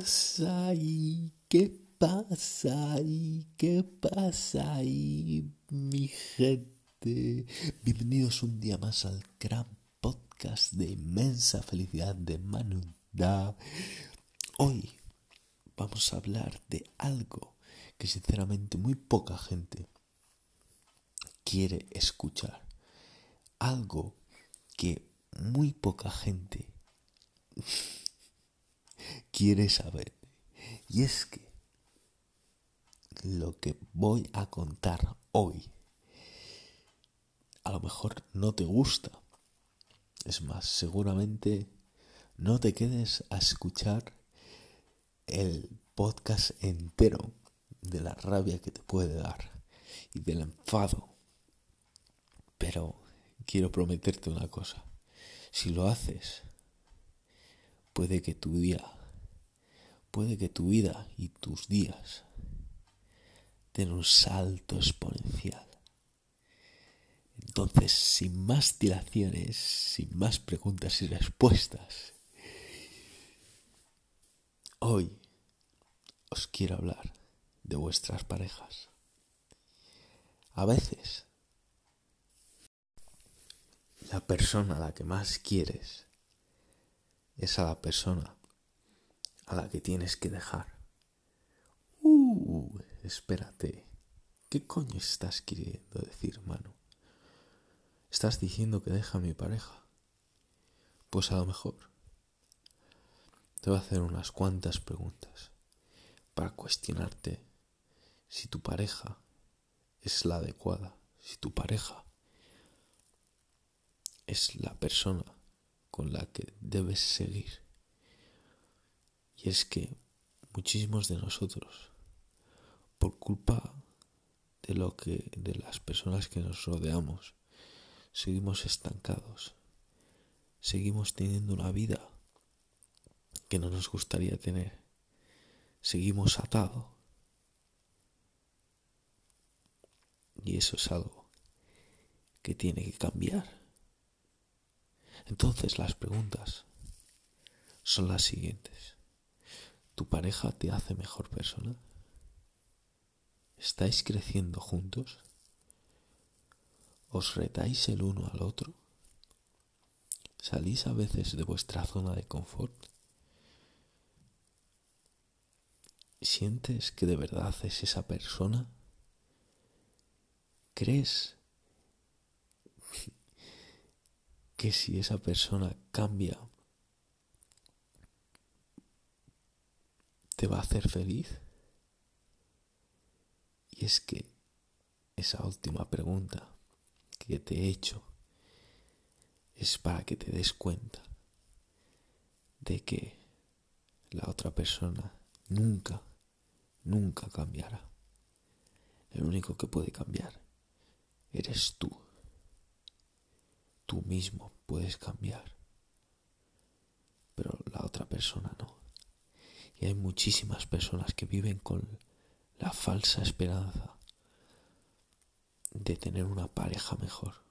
pasa ahí? ¿Qué pasa ahí? ¿Qué pasa ahí, mi gente? Bienvenidos un día más al gran podcast de inmensa felicidad de Manu Da. Hoy vamos a hablar de algo que sinceramente muy poca gente quiere escuchar. Algo que muy poca gente quiere saber. Y es que lo que voy a contar hoy a lo mejor no te gusta. Es más, seguramente no te quedes a escuchar el podcast entero de la rabia que te puede dar y del enfado. Pero quiero prometerte una cosa. Si lo haces, puede que tu día, puede que tu vida y tus días den un salto exponencial. Entonces, sin más dilaciones, sin más preguntas y respuestas, hoy os quiero hablar de vuestras parejas. A veces, la persona a la que más quieres es a la persona a la que tienes que dejar. Uh, espérate. ¿Qué coño estás queriendo decir, mano? ¿Estás diciendo que deja a mi pareja? Pues a lo mejor te voy a hacer unas cuantas preguntas para cuestionarte si tu pareja es la adecuada, si tu pareja es la persona con la que debes seguir. Y es que muchísimos de nosotros, por culpa de lo que de las personas que nos rodeamos, seguimos estancados. Seguimos teniendo una vida que no nos gustaría tener. Seguimos atados. Y eso es algo que tiene que cambiar. Entonces las preguntas son las siguientes. ¿Tu pareja te hace mejor persona? ¿Estáis creciendo juntos? ¿Os retáis el uno al otro? ¿Salís a veces de vuestra zona de confort? ¿Sientes que de verdad es esa persona? ¿Crees que si esa persona cambia, te va a hacer feliz? Y es que esa última pregunta que te he hecho es para que te des cuenta de que la otra persona nunca, nunca cambiará. El único que puede cambiar eres tú tú mismo puedes cambiar, pero la otra persona no. Y hay muchísimas personas que viven con la falsa esperanza de tener una pareja mejor.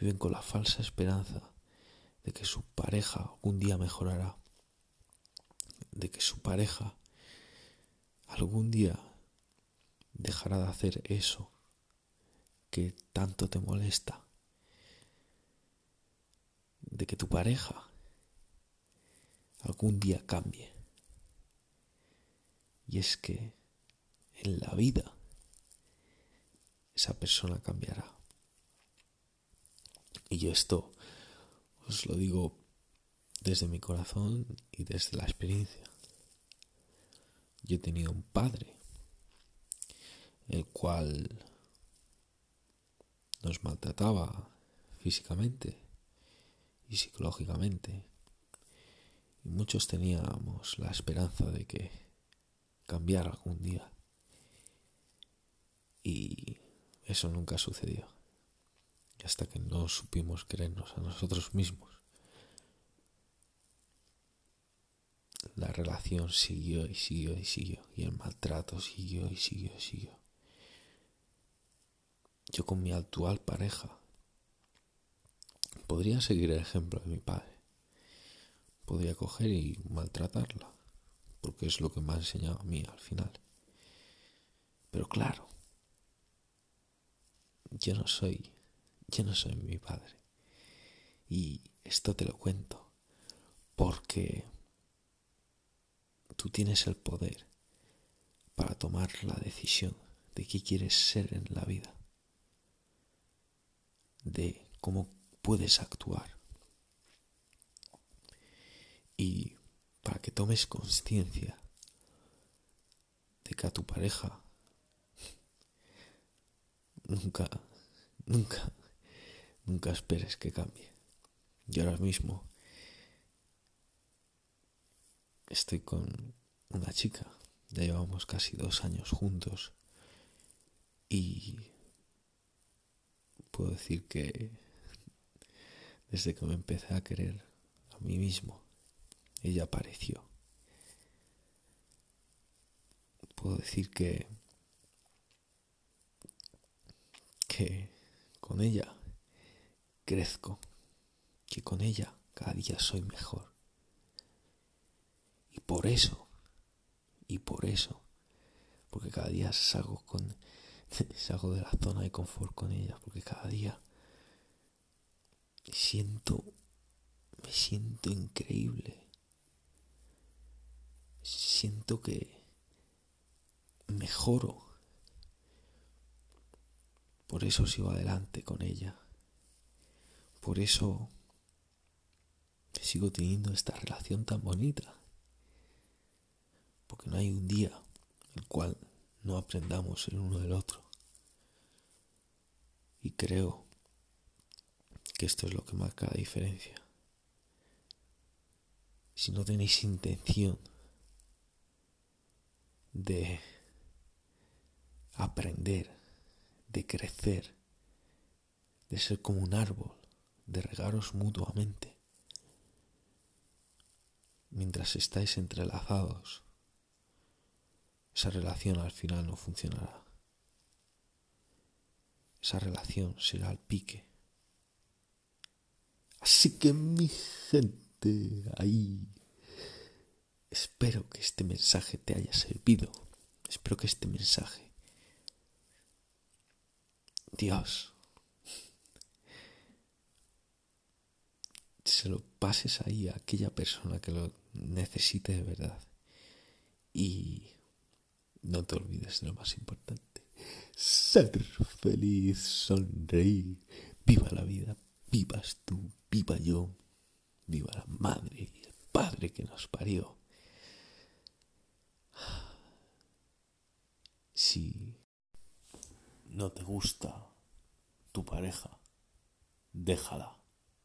Viven con la falsa esperanza de que su pareja algún día mejorará, de que su pareja algún día dejará de hacer eso que tanto te molesta de que tu pareja algún día cambie. Y es que en la vida esa persona cambiará. Y yo esto os lo digo desde mi corazón y desde la experiencia. Yo he tenido un padre, el cual nos maltrataba físicamente, y psicológicamente. Y muchos teníamos la esperanza de que cambiara algún día. Y eso nunca sucedió. Hasta que no supimos querernos a nosotros mismos, la relación siguió y siguió y siguió. Y el maltrato siguió y siguió y siguió. Yo con mi actual pareja Podría seguir el ejemplo de mi padre. Podría coger y maltratarla porque es lo que me ha enseñado a mí al final. Pero claro, yo no soy, yo no soy mi padre. Y esto te lo cuento porque tú tienes el poder para tomar la decisión de qué quieres ser en la vida, de cómo puedes actuar. Y para que tomes conciencia de que a tu pareja nunca, nunca, nunca esperes que cambie. Yo ahora mismo estoy con una chica, ya llevamos casi dos años juntos y puedo decir que desde que me empecé a querer a mí mismo, ella apareció. Puedo decir que que con ella crezco, que con ella cada día soy mejor. Y por eso, y por eso, porque cada día salgo con salgo de la zona de confort con ella, porque cada día siento me siento increíble. Siento que mejoro por eso sigo adelante con ella. Por eso sigo teniendo esta relación tan bonita. Porque no hay un día el cual no aprendamos el uno del otro. Y creo que esto es lo que marca la diferencia. Si no tenéis intención de aprender de crecer, de ser como un árbol, de regaros mutuamente. Mientras estáis entrelazados, esa relación al final no funcionará. Esa relación será al pique. Así que mi gente, ahí, espero que este mensaje te haya servido. Espero que este mensaje Dios, se lo pases ahí a aquella persona que lo necesite de verdad. Y no te olvides de lo más importante. Ser feliz, sonreír, viva la vida, vivas tú, viva yo, viva la madre y el padre que nos parió. Si no te gusta tu pareja, déjala.